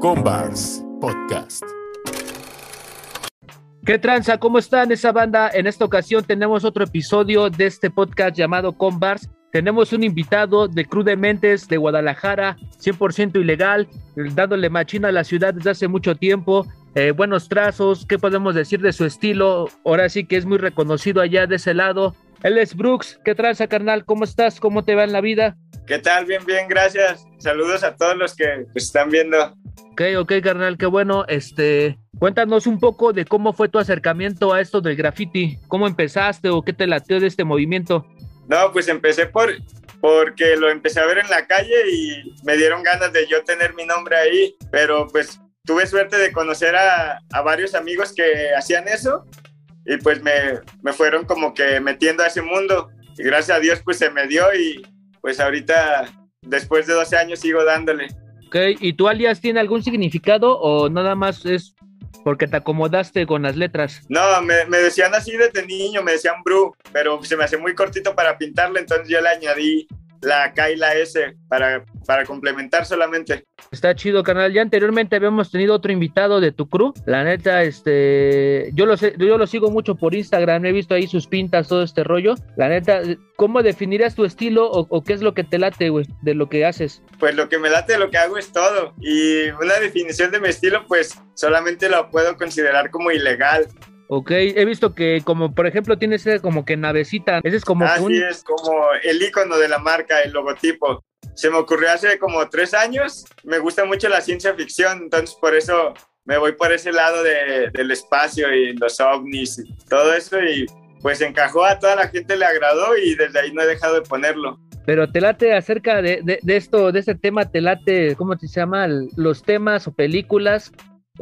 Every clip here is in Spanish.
Combars Podcast. ¿Qué tranza? ¿Cómo están esa banda? En esta ocasión tenemos otro episodio de este podcast llamado Combars. Tenemos un invitado de Cruz de Mentes de Guadalajara, 100% ilegal, dándole machina a la ciudad desde hace mucho tiempo. Eh, buenos trazos, ¿qué podemos decir de su estilo? Ahora sí que es muy reconocido allá de ese lado. Él es Brooks. ¿Qué tranza, carnal? ¿Cómo estás? ¿Cómo te va en la vida? ¿Qué tal? Bien, bien, gracias. Saludos a todos los que pues, están viendo. Ok, ok, carnal, qué bueno. Este, cuéntanos un poco de cómo fue tu acercamiento a esto del graffiti. ¿Cómo empezaste o qué te lateó de este movimiento? No, pues empecé por porque lo empecé a ver en la calle y me dieron ganas de yo tener mi nombre ahí, pero pues tuve suerte de conocer a, a varios amigos que hacían eso y pues me, me fueron como que metiendo a ese mundo y gracias a Dios pues se me dio y pues ahorita después de 12 años sigo dándole. Ok, ¿y tu alias tiene algún significado o nada más es porque te acomodaste con las letras? No, me, me decían así desde niño, me decían Bru, pero se me hace muy cortito para pintarle, entonces yo le añadí la K y la S para, para complementar solamente. Está chido, carnal. Ya anteriormente habíamos tenido otro invitado de tu crew. La neta, este, yo lo sé, yo lo sigo mucho por Instagram. He visto ahí sus pintas, todo este rollo. La neta, ¿cómo definirías tu estilo o, o qué es lo que te late, güey, de lo que haces? Pues lo que me late de lo que hago es todo. Y una definición de mi estilo, pues solamente lo puedo considerar como ilegal. Ok, he visto que como por ejemplo tienes ese como que navecita, ese es como Así un... es como el icono de la marca, el logotipo. Se me ocurrió hace como tres años. Me gusta mucho la ciencia ficción, entonces por eso me voy por ese lado de, del espacio y los ovnis y todo eso y pues encajó a toda la gente, le agradó y desde ahí no he dejado de ponerlo. Pero te late acerca de, de, de esto, de este tema, te late, ¿cómo se llama? Los temas o películas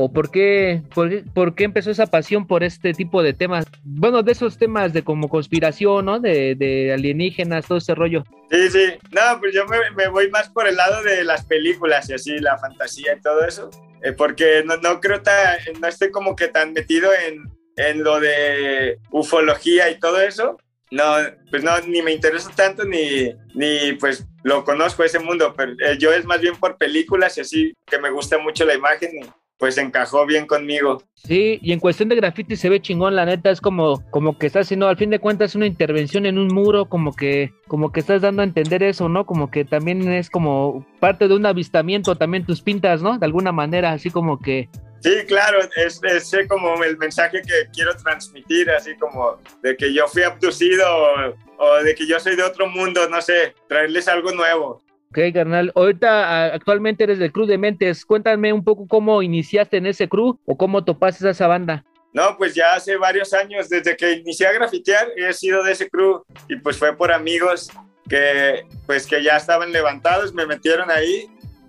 ¿O por qué, por, qué, por qué empezó esa pasión por este tipo de temas? Bueno, de esos temas de como conspiración, ¿no? De, de alienígenas, todo ese rollo. Sí, sí. No, pues yo me, me, voy más por el lado de las películas y así, la fantasía y todo eso. Eh, porque no, no creo tan, no estoy como que tan metido en, en lo de ufología y todo eso. No, pues no, ni me interesa tanto ni, ni pues lo conozco ese mundo, pero eh, yo es más bien por películas y así, que me gusta mucho la imagen pues encajó bien conmigo. Sí, y en cuestión de graffiti se ve chingón, la neta, es como, como que estás haciendo, al fin de cuentas, una intervención en un muro, como que, como que estás dando a entender eso, ¿no? Como que también es como parte de un avistamiento, también tus pintas, ¿no? De alguna manera, así como que. Sí, claro, es, es como el mensaje que quiero transmitir, así como de que yo fui abducido o, o de que yo soy de otro mundo, no sé, traerles algo nuevo. Ok, carnal. Ahorita actualmente eres del Cruz de Mentes. Cuéntame un poco cómo iniciaste en ese crew o cómo topaste esa banda. No, pues ya hace varios años, desde que inicié a grafitear, he sido de ese crew y pues fue por amigos que pues que ya estaban levantados, me metieron ahí.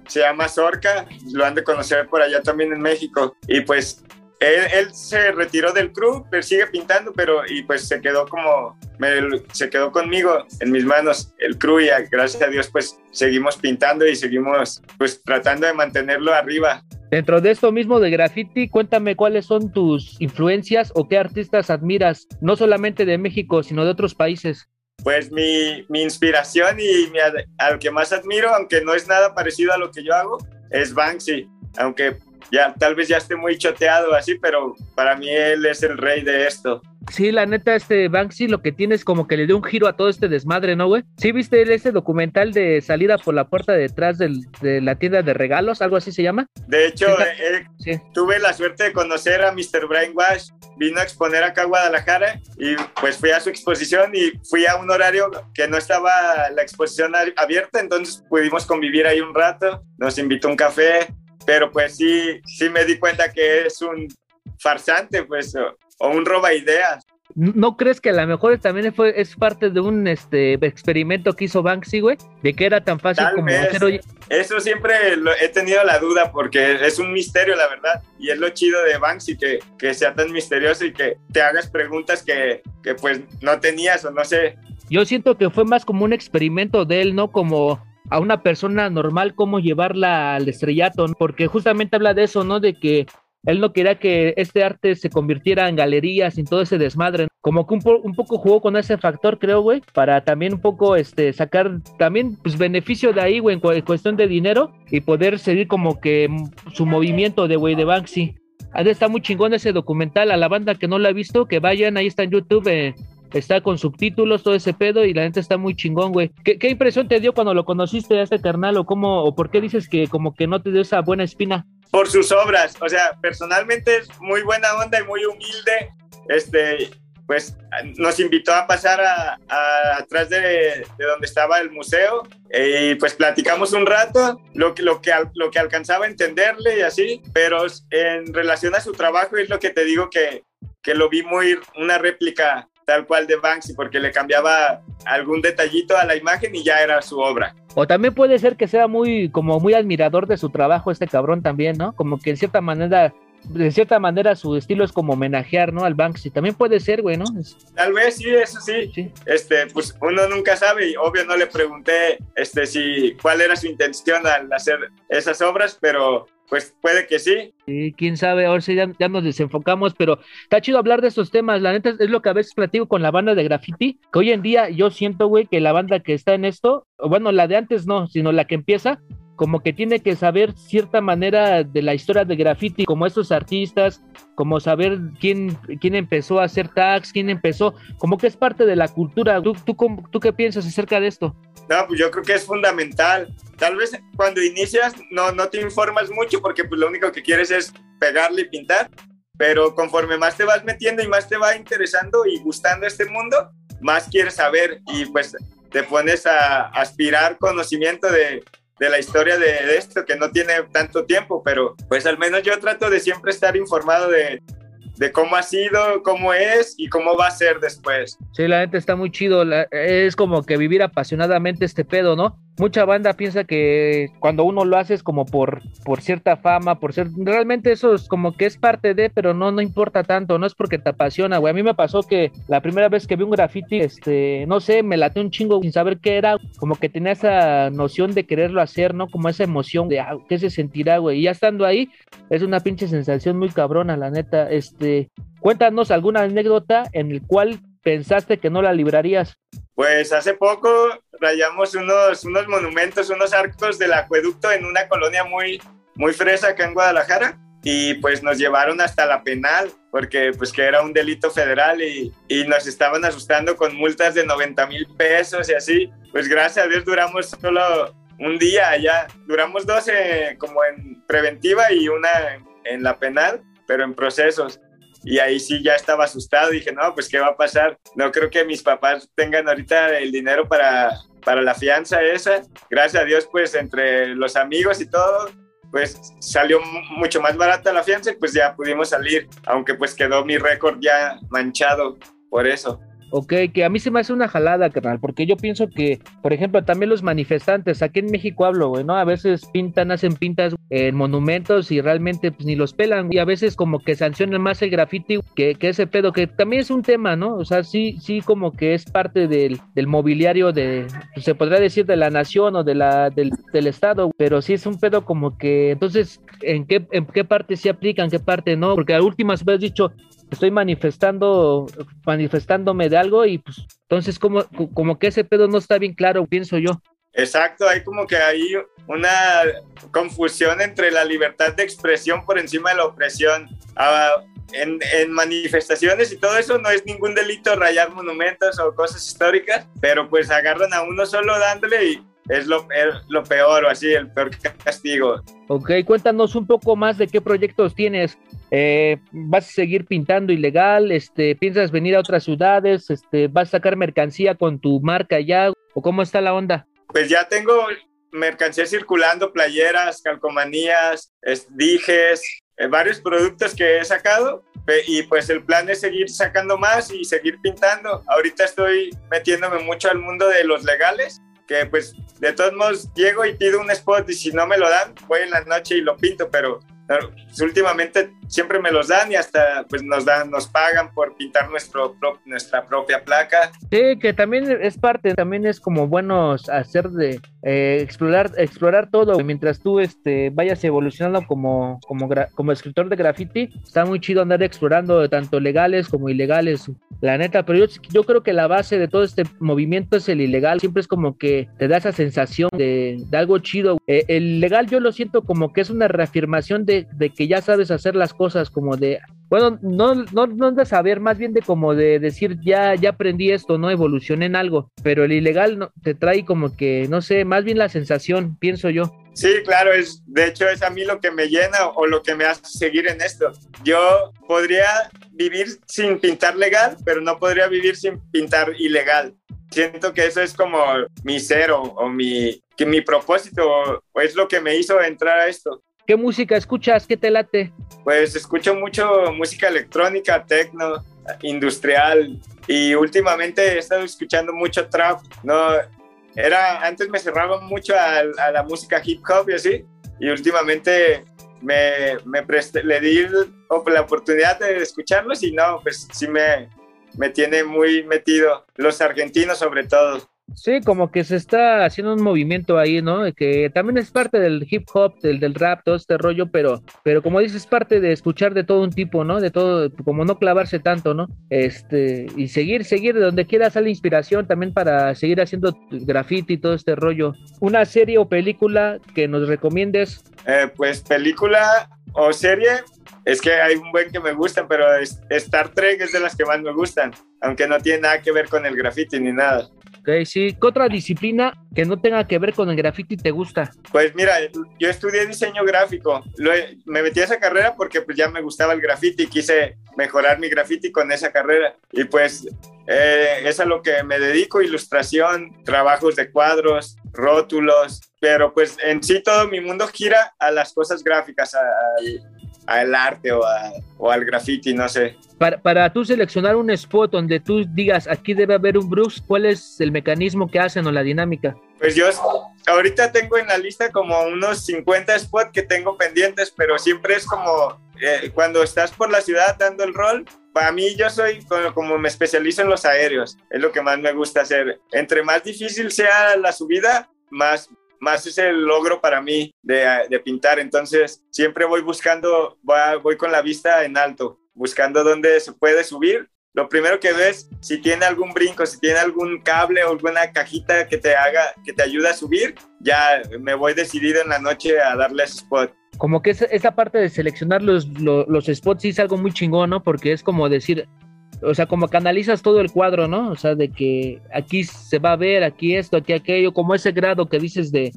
Se llama Zorca, lo han de conocer por allá también en México. Y pues él, él, se retiró del crew, pero sigue pintando, pero y pues se quedó como, me, se quedó conmigo en mis manos el crew y gracias a Dios pues seguimos pintando y seguimos pues tratando de mantenerlo arriba. Dentro de esto mismo de graffiti, cuéntame cuáles son tus influencias o qué artistas admiras, no solamente de México, sino de otros países. Pues mi, mi inspiración y mi, al que más admiro, aunque no es nada parecido a lo que yo hago, es Banksy, aunque ya tal vez ya esté muy choteado así, pero para mí él es el rey de esto. Sí, la neta, este Banksy lo que tiene es como que le dio un giro a todo este desmadre, ¿no, güey? ¿Sí viste ese documental de salida por la puerta de detrás del, de la tienda de regalos, algo así se llama? De hecho, eh, sí. tuve la suerte de conocer a Mr. Brainwash, vino a exponer acá a Guadalajara y pues fui a su exposición y fui a un horario que no estaba la exposición abierta, entonces pudimos convivir ahí un rato, nos invitó a un café, pero pues sí, sí me di cuenta que es un farsante, pues, o, o un roba ideas. ¿No crees que a lo mejor también fue, es parte de un este, experimento que hizo Banksy, güey? De que era tan fácil Tal como vez. hacer... Eso siempre lo, he tenido la duda porque es un misterio, la verdad. Y es lo chido de Banksy, que, que sea tan misterioso y que te hagas preguntas que, que pues no tenías o no sé. Yo siento que fue más como un experimento de él, ¿no? Como a una persona normal cómo llevarla al estrellato, porque justamente habla de eso, ¿no? De que él no quería que este arte se convirtiera en galerías y todo ese desmadre. Como que un, poco jugó con ese factor, creo, güey, para también un poco este, sacar también pues, beneficio de ahí, güey, en, cuestión de dinero y poder seguir como que su movimiento de, güey, de Banksy. Está muy chingón ese documental. A la banda que no lo ha visto, que vayan, ahí está en YouTube. Eh, está con subtítulos, todo ese pedo, y la gente está muy chingón, güey. ¿Qué, ¿Qué, impresión te dio cuando lo conociste a este carnal? ¿O cómo, o por qué dices que como que no te dio esa buena espina? Por sus obras, o sea, personalmente es muy buena onda y muy humilde. Este, pues nos invitó a pasar a, atrás de, de, donde estaba el museo y pues platicamos un rato lo que, lo, que, lo que alcanzaba a entenderle y así, pero en relación a su trabajo es lo que te digo que, que lo vi muy una réplica tal cual de Banksy porque le cambiaba algún detallito a la imagen y ya era su obra. O también puede ser que sea muy como muy admirador de su trabajo este cabrón también, ¿no? Como que en cierta manera de cierta manera su estilo es como homenajear, ¿no? Al Banksy. También puede ser, güey, ¿no? Tal vez sí, eso sí. sí. Este, pues uno nunca sabe y obvio no le pregunté este si cuál era su intención al hacer esas obras, pero pues puede que sí. Sí, quién sabe, ahora sí ya, nos desenfocamos, pero está chido hablar de estos temas. La neta es lo que a veces platico con la banda de graffiti, que hoy en día yo siento, güey, que la banda que está en esto, bueno, la de antes no, sino la que empieza, como que tiene que saber cierta manera de la historia de graffiti, como estos artistas, como saber quién, quién empezó a hacer tags, quién empezó, como que es parte de la cultura. ¿Tú, tú, tú qué piensas acerca de esto? No, pues yo creo que es fundamental. Tal vez cuando inicias no, no te informas mucho porque pues lo único que quieres es pegarle y pintar, pero conforme más te vas metiendo y más te va interesando y gustando este mundo, más quieres saber y pues te pones a aspirar conocimiento de, de la historia de, esto, que no tiene tanto tiempo, pero pues al menos yo trato de siempre estar informado de, de cómo ha sido, cómo es y cómo va a ser después. Sí, la gente está muy chido, es como que vivir apasionadamente este pedo, ¿no? Mucha banda piensa que cuando uno lo hace es como por, por cierta fama, por ser, realmente eso es como que es parte de, pero no, no importa tanto, no es porque te apasiona, güey. A mí me pasó que la primera vez que vi un graffiti, este, no sé, me late un chingo sin saber qué era, como que tenía esa noción de quererlo hacer, ¿no? Como esa emoción de ah, qué se sentirá, güey. Y ya estando ahí, es una pinche sensación muy cabrona, la neta, este, cuéntanos alguna anécdota en el cual pensaste que no la librarías. Pues hace poco rayamos unos, unos monumentos, unos arcos del acueducto en una colonia muy, muy fresa acá en Guadalajara y pues nos llevaron hasta la penal porque pues que era un delito federal y, y nos estaban asustando con multas de 90 mil pesos y así. Pues gracias a Dios duramos solo un día allá, duramos dos como en preventiva y una en la penal, pero en procesos y ahí sí ya estaba asustado. Dije, no, pues ¿qué va a pasar? No creo que mis papás tengan ahorita el dinero para, para la fianza esa. Gracias a Dios, pues entre los amigos y todo, pues salió mucho más barata la fianza y pues ya pudimos salir, aunque pues quedó mi récord ya manchado por eso. Ok, que a mí se me hace una jalada, carnal, porque yo pienso que, por ejemplo, también los manifestantes, aquí en México hablo, güey, ¿no? A veces pintan, hacen pintas en monumentos y realmente pues ni los pelan, y a veces como que sancionan más el graffiti que, que ese pedo, que también es un tema, ¿no? O sea, sí, sí como que es parte del, del mobiliario de, pues, se podría decir de la nación o de la, del, del Estado, pero sí es un pedo como que, entonces, ¿en qué, en qué parte se aplica, qué parte no? Porque a últimas veces dicho, estoy manifestando, manifestándome de algo y pues entonces como, como que ese pedo no está bien claro, pienso yo. Exacto, hay como que hay una confusión entre la libertad de expresión por encima de la opresión. Ah, en, en, manifestaciones y todo eso no es ningún delito rayar monumentos o cosas históricas, pero pues agarran a uno solo dándole y es lo, lo peor o así, el peor castigo. Ok, cuéntanos un poco más de qué proyectos tienes. Eh, ¿Vas a seguir pintando ilegal? Este, ¿Piensas venir a otras ciudades? Este, ¿Vas a sacar mercancía con tu marca ya? ¿O cómo está la onda? Pues ya tengo mercancía circulando, playeras, calcomanías, dijes, eh, varios productos que he sacado y pues el plan es seguir sacando más y seguir pintando. Ahorita estoy metiéndome mucho al mundo de los legales que pues de todos modos llego y pido un spot y si no me lo dan, voy en la noche y lo pinto, pero Pues, últimamente siempre me los dan y hasta pues nos dan, nos pagan por pintar nuestro nuestra propia placa. Sí, que también es parte, también es como bueno hacer de eh, explorar, explorar todo mientras tú este, vayas evolucionando como, como, como escritor de graffiti. Está muy chido andar explorando tanto legales como ilegales, la neta, pero yo, yo creo que la base de todo este movimiento es el ilegal. Siempre es como que te da esa sensación de, algo chido. Eh, el legal yo lo siento como que es una reafirmación de, de que ya sabes hacer las cosas, como de bueno, no, no, no de saber, más bien de como de decir, ya, ya aprendí esto, no evolucioné en algo, pero el ilegal no, te trae como que, no sé, más bien la sensación, pienso yo. Sí, claro, es, de hecho es a mí lo que me llena o lo que me hace seguir en esto. Yo podría vivir sin pintar legal, pero no podría vivir sin pintar ilegal. Siento que eso es como mi cero o mi, que mi propósito o es lo que me hizo entrar a esto. ¿Qué música escuchas? ¿Qué te late? Pues escucho mucho música electrónica, techno, industrial y últimamente he estado escuchando mucho trap. No, era antes me cerraba mucho a, la música hip hop y así y últimamente me, me presté, le di la oportunidad de escucharlos y no, pues sí me, me tiene muy metido, los argentinos sobre todo. Sí, como que se está haciendo un movimiento ahí, ¿no? Que también es parte del hip hop, del, del rap, todo este rollo, pero, pero como dices, es parte de escuchar de todo un tipo, ¿no? De todo, como no clavarse tanto, ¿no? Este, y seguir, seguir de donde quiera sale inspiración también para seguir haciendo graffiti y todo este rollo. ¿Una serie o película que nos recomiendes? Eh, pues película o serie, es que hay un buen que me gustan, pero Star Trek es de las que más me gustan, aunque no tiene nada que ver con el graffiti ni nada. Ok, sí. ¿Qué otra disciplina que no tenga que ver con el graffiti te gusta? Pues mira, yo estudié diseño gráfico. me metí a esa carrera porque pues ya me gustaba el graffiti y quise mejorar mi graffiti con esa carrera. Y pues eh, es a lo que me dedico, ilustración, trabajos de cuadros, rótulos, pero pues en sí todo mi mundo gira a las cosas gráficas, al arte o, o al graffiti, no sé. Para, para tú seleccionar un spot donde tú digas aquí debe haber un Bruce, ¿cuál es el mecanismo que hacen o la dinámica? Pues yo ahorita tengo en la lista como unos 50 spots que tengo pendientes, pero siempre es como eh, cuando estás por la ciudad dando el rol. Para mí yo soy como, como me especializo en los aéreos, es lo que más me gusta hacer. Entre más difícil sea la subida, más más es el logro para mí de, pintar. Entonces, siempre voy buscando, voy, con la vista en alto, buscando dónde se puede subir. Lo primero que ves, si tiene algún brinco, si tiene algún cable o alguna cajita que te haga, que te ayude a subir, ya me voy decidido en la noche a darle ese spot. Como que esa, parte de seleccionar los, los, los spots sí es algo muy chingón, ¿no? Porque es como decir, o sea, como canalizas todo el cuadro, ¿no? O sea, de que aquí se va a ver, aquí esto, aquí aquello, como ese grado que dices de,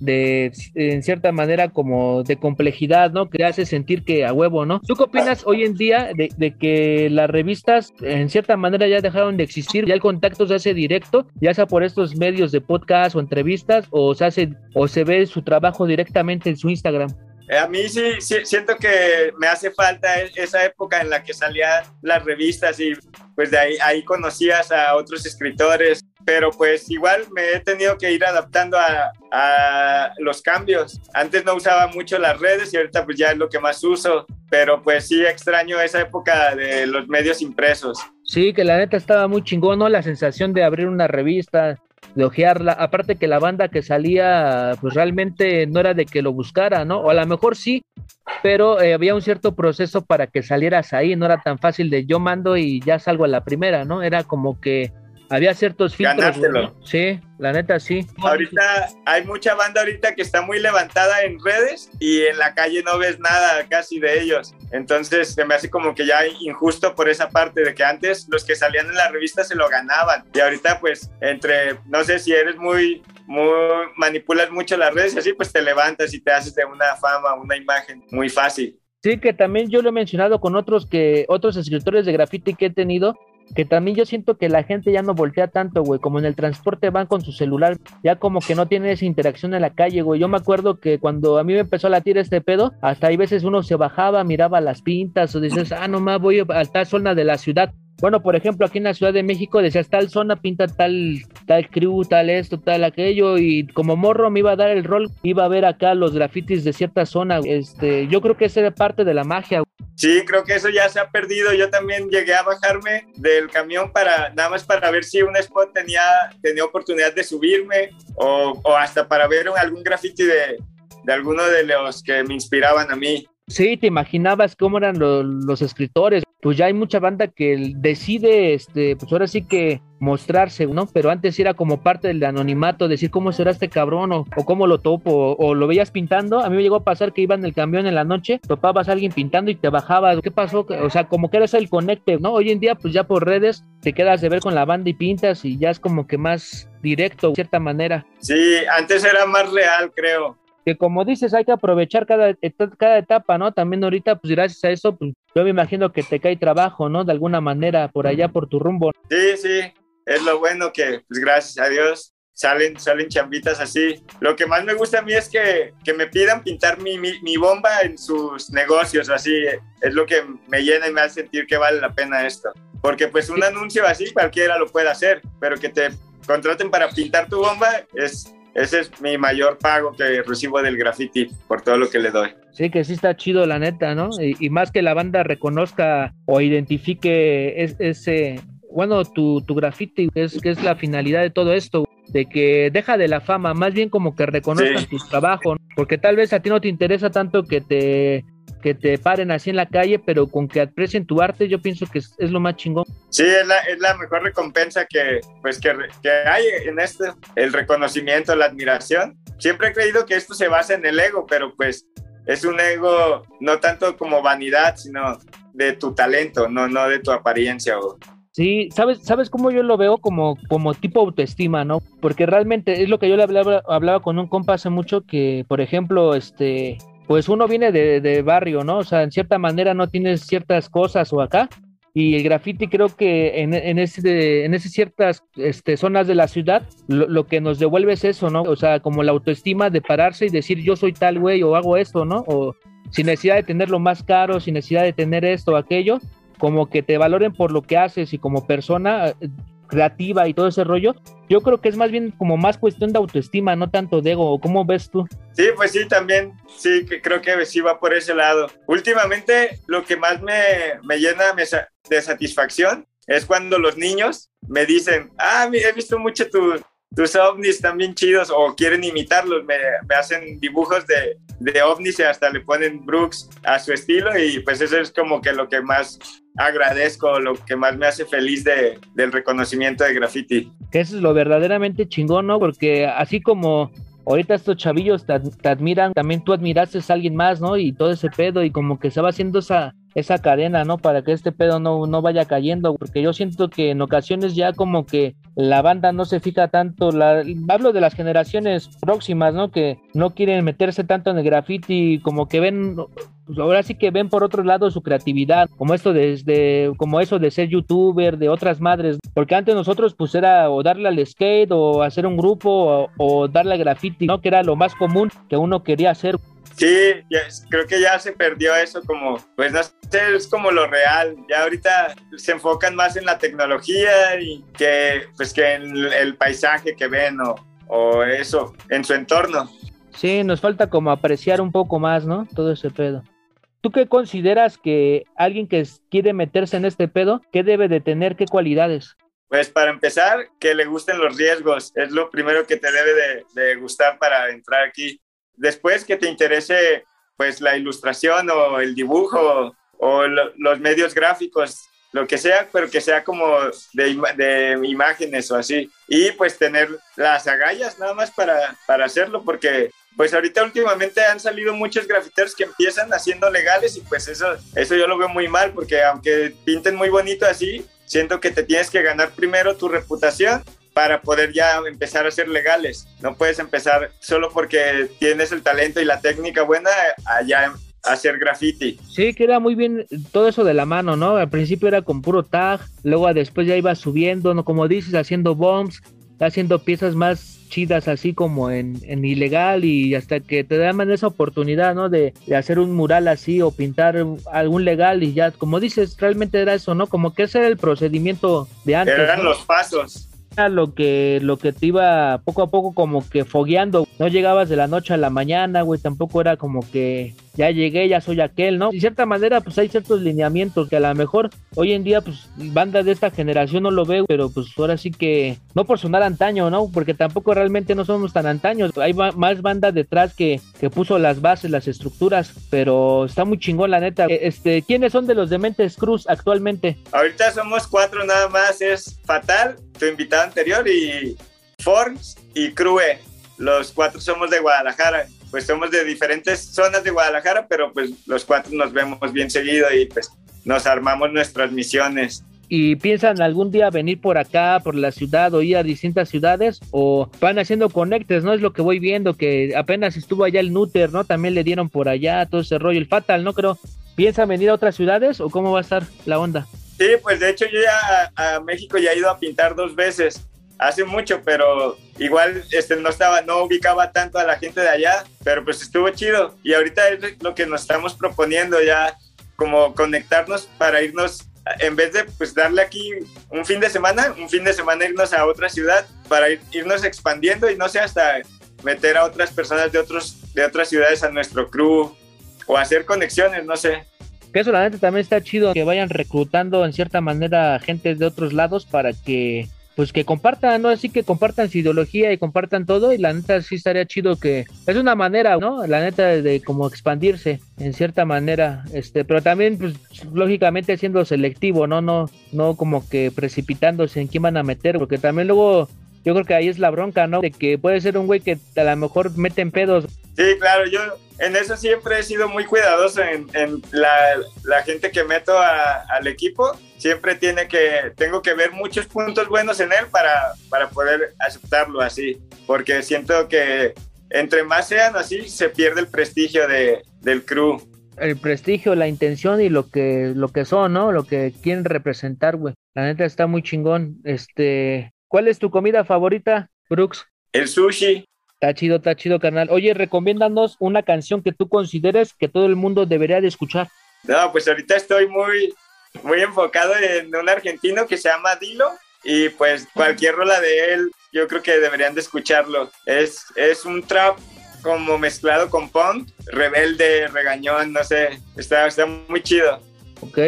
de en cierta manera como de complejidad, ¿no? Que hace sentir que a huevo, ¿no? ¿Tú qué opinas hoy en día de, de, que las revistas en cierta manera ya dejaron de existir? Ya el contacto se hace directo, ya sea por estos medios de podcast o entrevistas, o se hace, o se ve su trabajo directamente en su Instagram. A mí sí, siento que me hace falta e, esa época en la que salían las revistas y pues de ahí, ahí conocías a otros escritores, pero pues igual me he tenido que ir adaptando a, a, los cambios. Antes no usaba mucho las redes y ahorita pues ya es lo que más uso, pero pues sí extraño esa época de los medios impresos. Sí, que la neta estaba muy chingón, ¿no? La sensación de abrir una revista, de ojearla. Aparte que la banda que salía, pues realmente no era de que lo buscara, ¿no? O a lo mejor sí, pero eh, había un cierto proceso para que salieras ahí, no era tan fácil de yo mando y ya salgo a la primera, ¿no? Era como que había ciertos filtros. Sí, la neta sí. Ahorita hay mucha banda ahorita que está muy levantada en redes y en la calle no ves nada casi de ellos. Entonces se me hace como que ya injusto por esa parte de que antes los que salían en la revista se lo ganaban y ahorita pues entre, no sé si eres muy, muy, manipulas mucho las redes y así pues te levantas y te haces de una fama, una imagen muy fácil. Sí, que también yo lo he mencionado con otros que otros escritores de graffiti que he tenido, que también yo siento que la gente ya no voltea tanto, güey, como en el transporte van con su celular, ya como que no tiene esa interacción en la calle, güey. Yo me acuerdo que cuando a mí me empezó a latir este pedo, hasta hay veces uno se bajaba, miraba las pintas o dices, ah, nomás voy a tal zona de la ciudad. Bueno, por ejemplo, aquí en la Ciudad de México decías tal zona pinta tal, tal crew, tal esto, tal aquello, y como morro me iba a dar el rol, iba a ver acá los grafitis de cierta zona. Este, yo creo que esa era parte de la magia. Sí, creo que eso ya se ha perdido. Yo también llegué a bajarme del camión para nada más para ver si un spot tenía, tenía oportunidad de subirme o, hasta para ver algún graffiti de, de alguno de los que me inspiraban a mí. Sí, te imaginabas cómo eran los escritores. Pues ya hay mucha banda que decide, este, pues ahora sí que mostrarse, ¿no? Pero antes era como parte del anonimato, decir cómo será este cabrón o, cómo lo topo o, lo veías pintando. A mí me llegó a pasar que iba en el camión en la noche, topabas a alguien pintando y te bajabas. ¿Qué pasó? O sea, como que eres el conecte, ¿no? Hoy en día, pues ya por redes te quedas de ver con la banda y pintas y ya es como que más directo, de cierta manera. Sí, antes era más real, creo que como dices, hay que aprovechar cada, cada etapa, ¿no? También ahorita, pues gracias a eso, pues yo me imagino que te cae trabajo, ¿no? De alguna manera, por allá, por tu rumbo. Sí, sí, es lo bueno que, pues gracias a Dios, salen, salen chambitas así. Lo que más me gusta a mí es que, que me pidan pintar mi, mi, mi, bomba en sus negocios, así, es lo que me llena y me hace sentir que vale la pena esto. Porque pues un anuncio así cualquiera lo puede hacer, pero que te contraten para pintar tu bomba es ese es mi mayor pago que recibo del graffiti por todo lo que le doy. Sí, que sí está chido, la neta, ¿no? Y, más que la banda reconozca o identifique ese, bueno, tu, tu graffiti, que es, que es la finalidad de todo esto, de que deja de la fama, más bien como que reconozcan tu trabajo, porque tal vez a ti no te interesa tanto que te que te paren así en la calle, pero con que aprecien tu arte, yo pienso que es, lo más chingón. Sí, es la, es la mejor recompensa que, pues, que, que, hay en esto, el reconocimiento, la admiración. Siempre he creído que esto se basa en el ego, pero pues es un ego no tanto como vanidad, sino de tu talento, no, no de tu apariencia. O... Sí, ¿sabes, ¿sabes cómo yo lo veo como, como tipo autoestima, no? Porque realmente es lo que yo le hablaba, hablaba con un compa hace mucho que, por ejemplo, este, pues uno viene de, barrio, ¿no? O sea, en cierta manera no tienes ciertas cosas o acá. Y el graffiti creo que en, en, ese, en esas ciertas este, zonas de la ciudad lo, que nos devuelve es eso, ¿no? O sea, como la autoestima de pararse y decir yo soy tal güey o hago esto, ¿no? O sin necesidad de tenerlo más caro, sin necesidad de tener esto o aquello, como que te valoren por lo que haces y como persona creativa y todo ese rollo, yo creo que es más bien como más cuestión de autoestima, no tanto de ego. ¿Cómo ves tú? Sí, pues sí, también, sí, que creo que sí va por ese lado. Últimamente lo que más me, me llena de satisfacción es cuando los niños me dicen, ah, he visto mucho tu, tus ovnis también chidos o quieren imitarlos, me, me hacen dibujos de, de, ovnis y hasta le ponen Brooks a su estilo y pues eso es como que lo que más agradezco, lo que más me hace feliz de, del reconocimiento de graffiti. Que eso es lo verdaderamente chingón, ¿no? Porque así como ahorita estos chavillos te, te admiran, también tú admiraste a alguien más, ¿no? Y todo ese pedo y como que se va haciendo esa esa cadena, ¿no? Para que este pedo no, no vaya cayendo, porque yo siento que en ocasiones ya como que la banda no se fija tanto, hablo de las generaciones próximas, ¿no? Que no quieren meterse tanto en el graffiti, como que ven, pues ahora sí que ven por otro lado su creatividad, como esto de, como eso de ser youtuber, de otras madres, porque antes nosotros pues era o darle al skate o hacer un grupo o, o darle al graffiti, ¿no? Que era lo más común que uno quería hacer. Sí, creo que ya se perdió eso como, pues no sé, es como lo real. Ya ahorita se enfocan más en la tecnología y que, pues que en el paisaje que ven o, o eso, en su entorno. Sí, nos falta como apreciar un poco más, ¿no? Todo ese pedo. ¿Tú qué consideras que alguien que quiere meterse en este pedo, qué debe de tener, qué cualidades? Pues para empezar, que le gusten los riesgos. Es lo primero que te debe de, de gustar para entrar aquí después que te interese pues la ilustración o el dibujo o los medios gráficos, lo que sea, pero que sea como de, de, imágenes o así. Y pues tener las agallas nada más para, para hacerlo, porque pues ahorita últimamente han salido muchos grafiteros que empiezan haciendo legales y pues eso, eso yo lo veo muy mal, porque aunque pinten muy bonito así, siento que te tienes que ganar primero tu reputación para poder ya empezar a ser legales. No puedes empezar solo porque tienes el talento y la técnica buena allá hacer graffiti. Sí, que era muy bien todo eso de la mano, ¿no? Al principio era con puro tag, luego después ya iba subiendo, ¿no? Como dices, haciendo bombs, haciendo piezas más chidas así como en, en ilegal y hasta que te dan esa oportunidad, ¿no? De, de, hacer un mural así o pintar algún legal y ya, como dices, realmente era eso, ¿no? Como que ese era el procedimiento de antes. Eran ¿no? los pasos lo que lo que te iba poco a poco como que fogueando, no llegabas de la noche a la mañana, güey, tampoco era como que ya llegué, ya soy aquel, ¿no? De cierta manera, pues hay ciertos lineamientos que a lo mejor hoy en día, pues bandas de esta generación no lo veo, pero pues ahora sí que, no por sonar antaño, ¿no? Porque tampoco realmente no somos tan antaños, hay más bandas detrás que, que puso las bases, las estructuras, pero está muy chingón la neta. Este, ¿quiénes son de los Dementes Cruz actualmente? Ahorita somos cuatro nada más, es Fatal, tu invitado anterior, y Forms y Crue. Los cuatro somos de Guadalajara pues somos de diferentes zonas de Guadalajara, pero pues los cuatro nos vemos bien seguido y pues nos armamos nuestras misiones. ¿Y piensan algún día venir por acá, por la ciudad o ir a distintas ciudades? ¿O van haciendo conectes? ¿No? Es lo que voy viendo, que apenas estuvo allá el Nuter, ¿no? También le dieron por allá todo ese rollo, el Fatal, ¿no? Creo. ¿Piensan venir a otras ciudades o cómo va a estar la onda? Sí, pues de hecho yo ya a, México ya he ido a pintar dos veces hace mucho, pero igual este, no estaba, no ubicaba tanto a la gente de allá, pero pues estuvo chido. Y ahorita es lo que nos estamos proponiendo ya, como conectarnos para irnos, en vez de pues darle aquí un fin de semana, un fin de semana irnos a otra ciudad para ir, irnos expandiendo y no sé, hasta meter a otras personas de, otros, de otras ciudades a nuestro crew o hacer conexiones, no sé. Que eso la neta también está chido, que vayan reclutando en cierta manera gente de otros lados para que pues que compartan, ¿no? Así que compartan su ideología y compartan todo y la neta sí estaría chido que es una manera, ¿no? La neta de, como expandirse en cierta manera, este, pero también pues lógicamente siendo selectivo, ¿no? No no como que precipitándose en quién van a meter, porque también luego yo creo que ahí es la bronca, ¿no? De que puede ser un güey que a lo mejor mete en pedos. Sí, claro, yo en eso siempre he sido muy cuidadoso en, en la, la, gente que meto a, al equipo. Siempre tiene que, tengo que ver muchos puntos buenos en él para, para poder aceptarlo así, porque siento que entre más sean así, se pierde el prestigio de, del crew. El prestigio, la intención y lo que, lo que son, ¿no? Lo que quieren representar, güey. La neta está muy chingón. Este, ¿cuál es tu comida favorita, Brooks? El sushi. Está chido, está chido, carnal. Oye, recomiéndanos una canción que tú consideres que todo el mundo debería de escuchar. No, pues ahorita estoy muy, muy enfocado en un argentino que se llama Dilo y pues cualquier rola de él yo creo que deberían de escucharlo. Es, es un trap como mezclado con punk, rebelde, regañón, no sé, está, está muy chido. Ok.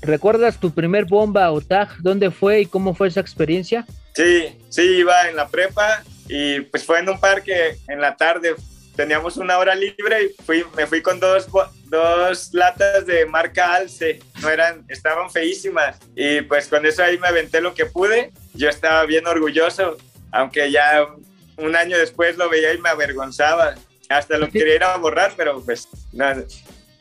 ¿Recuerdas tu primer bomba o tag? ¿Dónde fue y cómo fue esa experiencia? Sí, sí, iba en la prepa y pues fue en un parque en la tarde. Teníamos una hora libre y fui, me fui con dos, dos latas de marca Alce. No eran, estaban feísimas. Y pues con eso ahí me aventé lo que pude. Yo estaba bien orgulloso, aunque ya un año después lo veía y me avergonzaba. Hasta lo quería ir a borrar, pero pues nada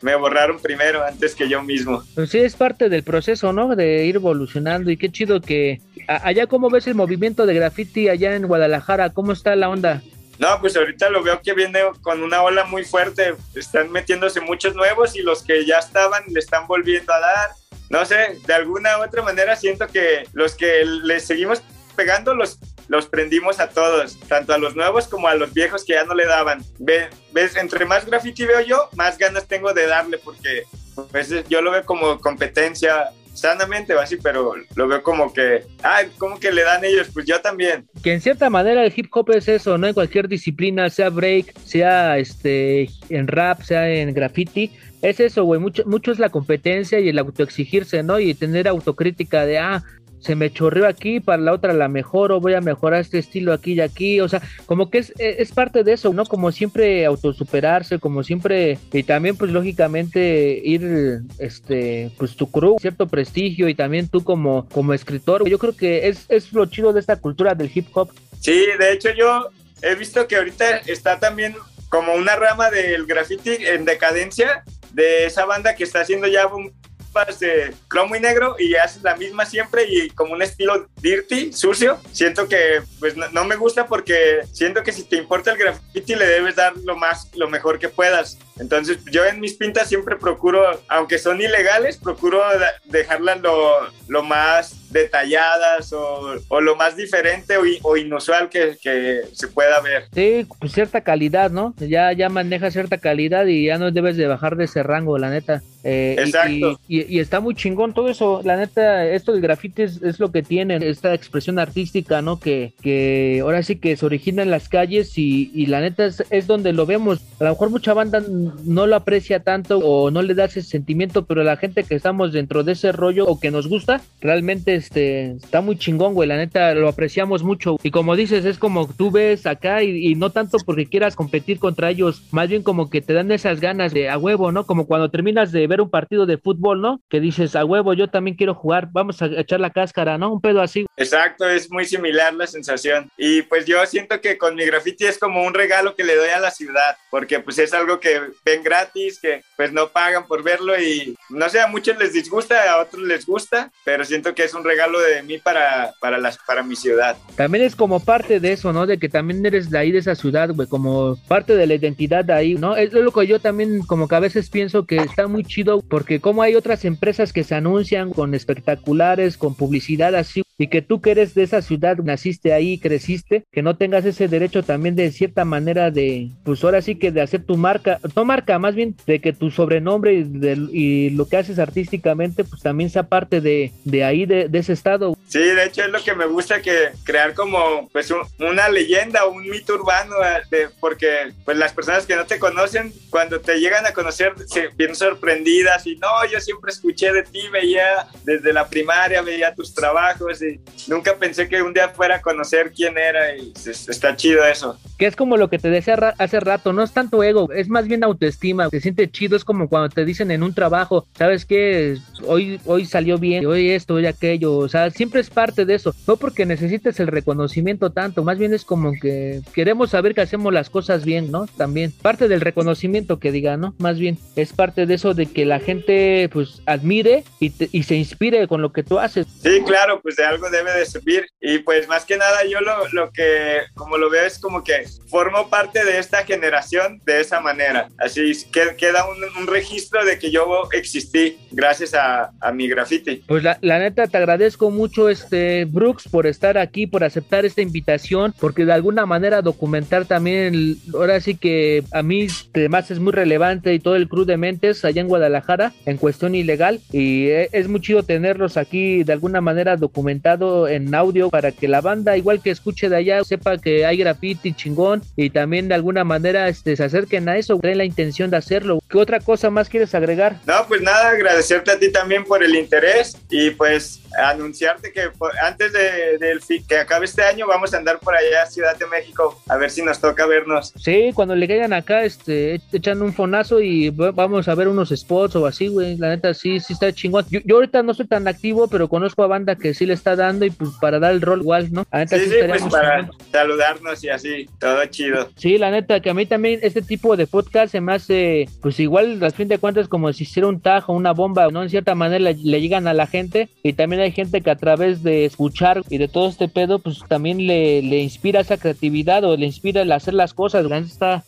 me borraron primero antes que yo mismo. Pues sí, es parte del proceso, ¿no? De ir evolucionando y qué chido que... Allá, ¿cómo ves el movimiento de graffiti allá en Guadalajara? ¿Cómo está la onda? No, pues ahorita lo veo que viene con una ola muy fuerte. Están metiéndose muchos nuevos y los que ya estaban le están volviendo a dar. No sé, de alguna u otra manera siento que los que les seguimos pegando los los prendimos a todos, tanto a los nuevos como a los viejos que ya no le daban. Ve, ves, entre más graffiti veo yo, más ganas tengo de darle porque pues, yo lo veo como competencia sanamente o así, pero lo veo como que, ah, como que le dan ellos, pues yo también. Que en cierta manera el hip hop es eso, ¿no? En cualquier disciplina, sea break, sea este en rap, sea en graffiti, es eso, güey, mucho, mucho es la competencia y el autoexigirse, ¿no? Y tener autocrítica de, ah, se me chorreó aquí, para la otra la mejoro, voy a mejorar este estilo aquí y aquí, o sea, como que es, es parte de eso, ¿no? Como siempre autosuperarse, como siempre, y también pues lógicamente ir, este, pues tu crew, cierto prestigio y también tú como, como escritor, yo creo que es, es lo chido de esta cultura del hip hop. Sí, de hecho yo he visto que ahorita está también como una rama del graffiti en decadencia de esa banda que está haciendo ya un de cromo y negro y haces la misma siempre y como un estilo dirty, sucio. Siento que pues no, no, me gusta porque siento que si te importa el graffiti le debes dar lo más, lo mejor que puedas. Entonces yo en mis pintas siempre procuro, aunque son ilegales, procuro dejarlas lo, lo más detalladas o, o lo más diferente o, o inusual que, que, se pueda ver. Sí, pues cierta calidad, ¿no? Ya, ya maneja cierta calidad y ya no debes de bajar de ese rango, la neta. Eh, Exacto. Y, y, está muy chingón todo eso. La neta, esto del grafite es, es, lo que tiene, esta expresión artística, ¿no? Que, que ahora sí que se origina en las calles y, y la neta es, es, donde lo vemos. A lo mejor mucha banda no lo aprecia tanto o no le da ese sentimiento, pero la gente que estamos dentro de ese rollo o que nos gusta, realmente este, está muy chingón, güey. La neta lo apreciamos mucho. Y como dices, es como tú ves acá y, y no tanto porque quieras competir contra ellos, más bien como que te dan esas ganas de a huevo, ¿no? Como cuando terminas de ver un partido de fútbol, ¿no? Que dices, a huevo, yo también quiero jugar, vamos a echar la cáscara, ¿no? Un pedo así. Exacto, es muy similar la sensación. Y pues yo siento que con mi graffiti es como un regalo que le doy a la ciudad, porque pues es algo que ven gratis, que pues no pagan por verlo y no sé, a muchos les disgusta, a otros les gusta, pero siento que es un regalo de mí para, para, las, para mi ciudad. También es como parte de eso, ¿no? De que también eres de ahí, de esa ciudad, güey, como parte de la identidad de ahí, ¿no? Es lo que yo también como que a veces pienso que está muy chido porque como hay otras empresas que se anuncian con espectaculares, con publicidad así, y que tú que eres de esa ciudad, naciste ahí, creciste, que no tengas ese derecho también de cierta manera de, pues ahora sí que de hacer tu marca, no marca, más bien de que tu sobrenombre y, de, y lo que haces artísticamente, pues también sea parte de, de ahí, de, de, ese estado. Sí, de hecho es lo que me gusta que crear como pues un, una leyenda, un mito urbano, de, porque pues las personas que no te conocen, cuando te llegan a conocer, se vienen sorprendidas y no, yo siempre escuché de ti, veía desde la primaria, veía tus trabajos y nunca pensé que un día fuera a conocer quién era y está chido eso. Que es como lo que te decía hace rato, no es tanto ego, es más bien autoestima, te siente chido, es como cuando te dicen en un trabajo, ¿sabes qué? Hoy, hoy salió bien, hoy esto, hoy aquello, o sea, siempre es parte de eso, no porque necesites el reconocimiento tanto, más bien es como que queremos saber que hacemos las cosas bien, ¿no? También, parte del reconocimiento que diga, ¿no? Más bien, es parte de eso de que la gente pues admire y, te, y se inspire con lo que tú haces. Sí, claro, pues de algo debe de servir y pues más que nada yo lo, lo que como lo veo es como que formo parte de esta generación de esa manera, así que queda un, un registro de que yo existí gracias a, a mi graffiti. Pues la, la, neta te agradezco mucho este Brooks por estar aquí, por aceptar esta invitación, porque de alguna manera documentar también, el, ahora sí que a mí además es muy relevante y todo el crew de mentes allá en Guadalajara en cuestión ilegal y es muy chido tenerlos aquí de alguna manera documentado en audio para que la banda igual que escuche de allá sepa que hay graffiti chingón y también de alguna manera este, se acerquen a eso, creen la intención de hacerlo. ¿Qué otra cosa más quieres agregar? No, pues nada, agradecerte a ti también por el interés y pues anunciarte que antes de, de, que acabe este año vamos a andar por allá a Ciudad de México a ver si nos toca vernos. Sí, cuando le caigan acá, este, echan un fonazo y vamos a ver unos spots o así, güey. La neta sí, sí está chingón. Yo, yo, ahorita no soy tan activo, pero conozco a banda que sí le está dando y pues para dar el rol igual, ¿no? La neta, sí, sí, sí pues para chingón. saludarnos y así, todo chido. Sí, la neta, que a mí también este tipo de podcast se me hace, pues igual, al fin de cuentas, como si hiciera un tajo, una bomba, ¿no? En cierta manera le, le llegan a la gente y también hay gente que a través de escuchar y de todo este pedo, pues también le, le inspira esa creatividad o le inspira el hacer las cosas.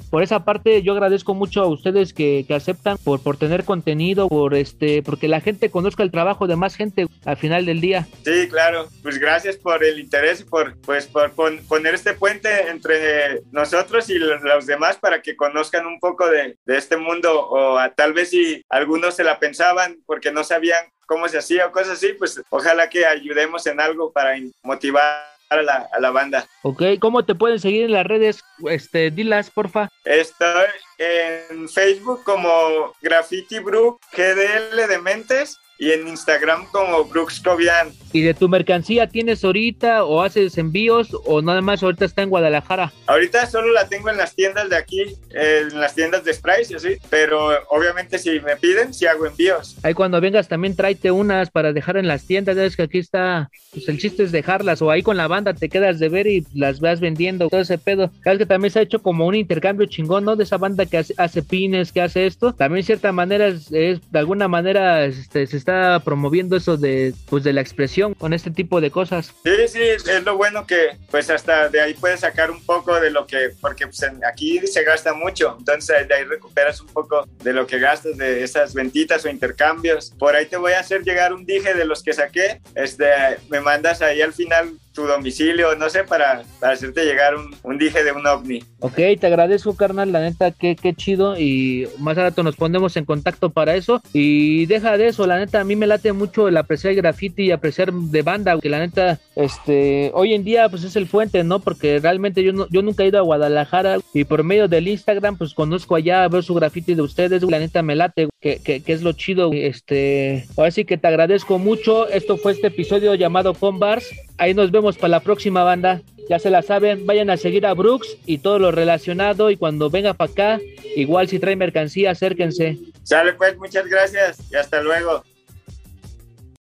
Por esa parte, yo agradezco mucho a ustedes que, que, aceptan por, por tener contenido, por este, porque la gente conozca el trabajo de más gente al final del día. Sí, claro. Pues gracias por el interés y por, pues, por pon, poner este puente entre nosotros y los, los, demás para que conozcan un poco de, de este mundo o a, tal vez si algunos se la pensaban porque no sabían cómo se hacía o cosas así, pues ojalá que ayudemos en algo para motivar a la, a la, banda. Ok, ¿cómo te pueden seguir en las redes? Este, dilas, porfa. Estoy en Facebook como Graffiti Brook GDL de Mentes y en Instagram como Brooks Cobian. ¿Y de tu mercancía tienes ahorita o haces envíos o nada más ahorita está en Guadalajara? Ahorita solo la tengo en las tiendas de aquí, en las tiendas de y así, pero obviamente si me piden, sí hago envíos. Ahí cuando vengas también tráete unas para dejar en las tiendas, ya ves que aquí está, pues el chiste es dejarlas o ahí con la banda te quedas de ver y las vas vendiendo, todo ese pedo. Sabes que también se ha hecho como un intercambio chingón, ¿no? De esa banda que hace, hace pines, que hace esto, también de cierta manera es, es de alguna manera este, se está está promoviendo eso de, pues, de la expresión con este tipo de cosas. Sí, sí, es lo bueno que pues hasta de ahí puedes sacar un poco de lo que, porque pues, aquí se gasta mucho, entonces de ahí recuperas un poco de lo que gastas de esas ventitas o intercambios. Por ahí te voy a hacer llegar un dije de los que saqué, este, me mandas ahí al final tu domicilio, no sé, para, para hacerte llegar un, dije de un ovni. Ok, te agradezco, carnal, la neta, qué, qué chido. Y más rato nos ponemos en contacto para eso. Y deja de eso, la neta, a mí me late mucho el apreciar graffiti y apreciar de banda, que la neta, este, hoy en día, pues es el fuente, ¿no? Porque realmente yo, no, yo nunca he ido a Guadalajara y por medio del Instagram, pues conozco allá, veo su graffiti de ustedes, la neta me late, que, que, es lo chido. Este, ahora sí que te agradezco mucho. Esto fue este episodio llamado Bars Ahí nos vemos para la próxima banda. Ya se la saben, vayan a seguir a Brooks y todo lo relacionado. Y cuando venga para acá, igual si trae mercancía, acérquense. Sale pues, muchas gracias y hasta luego.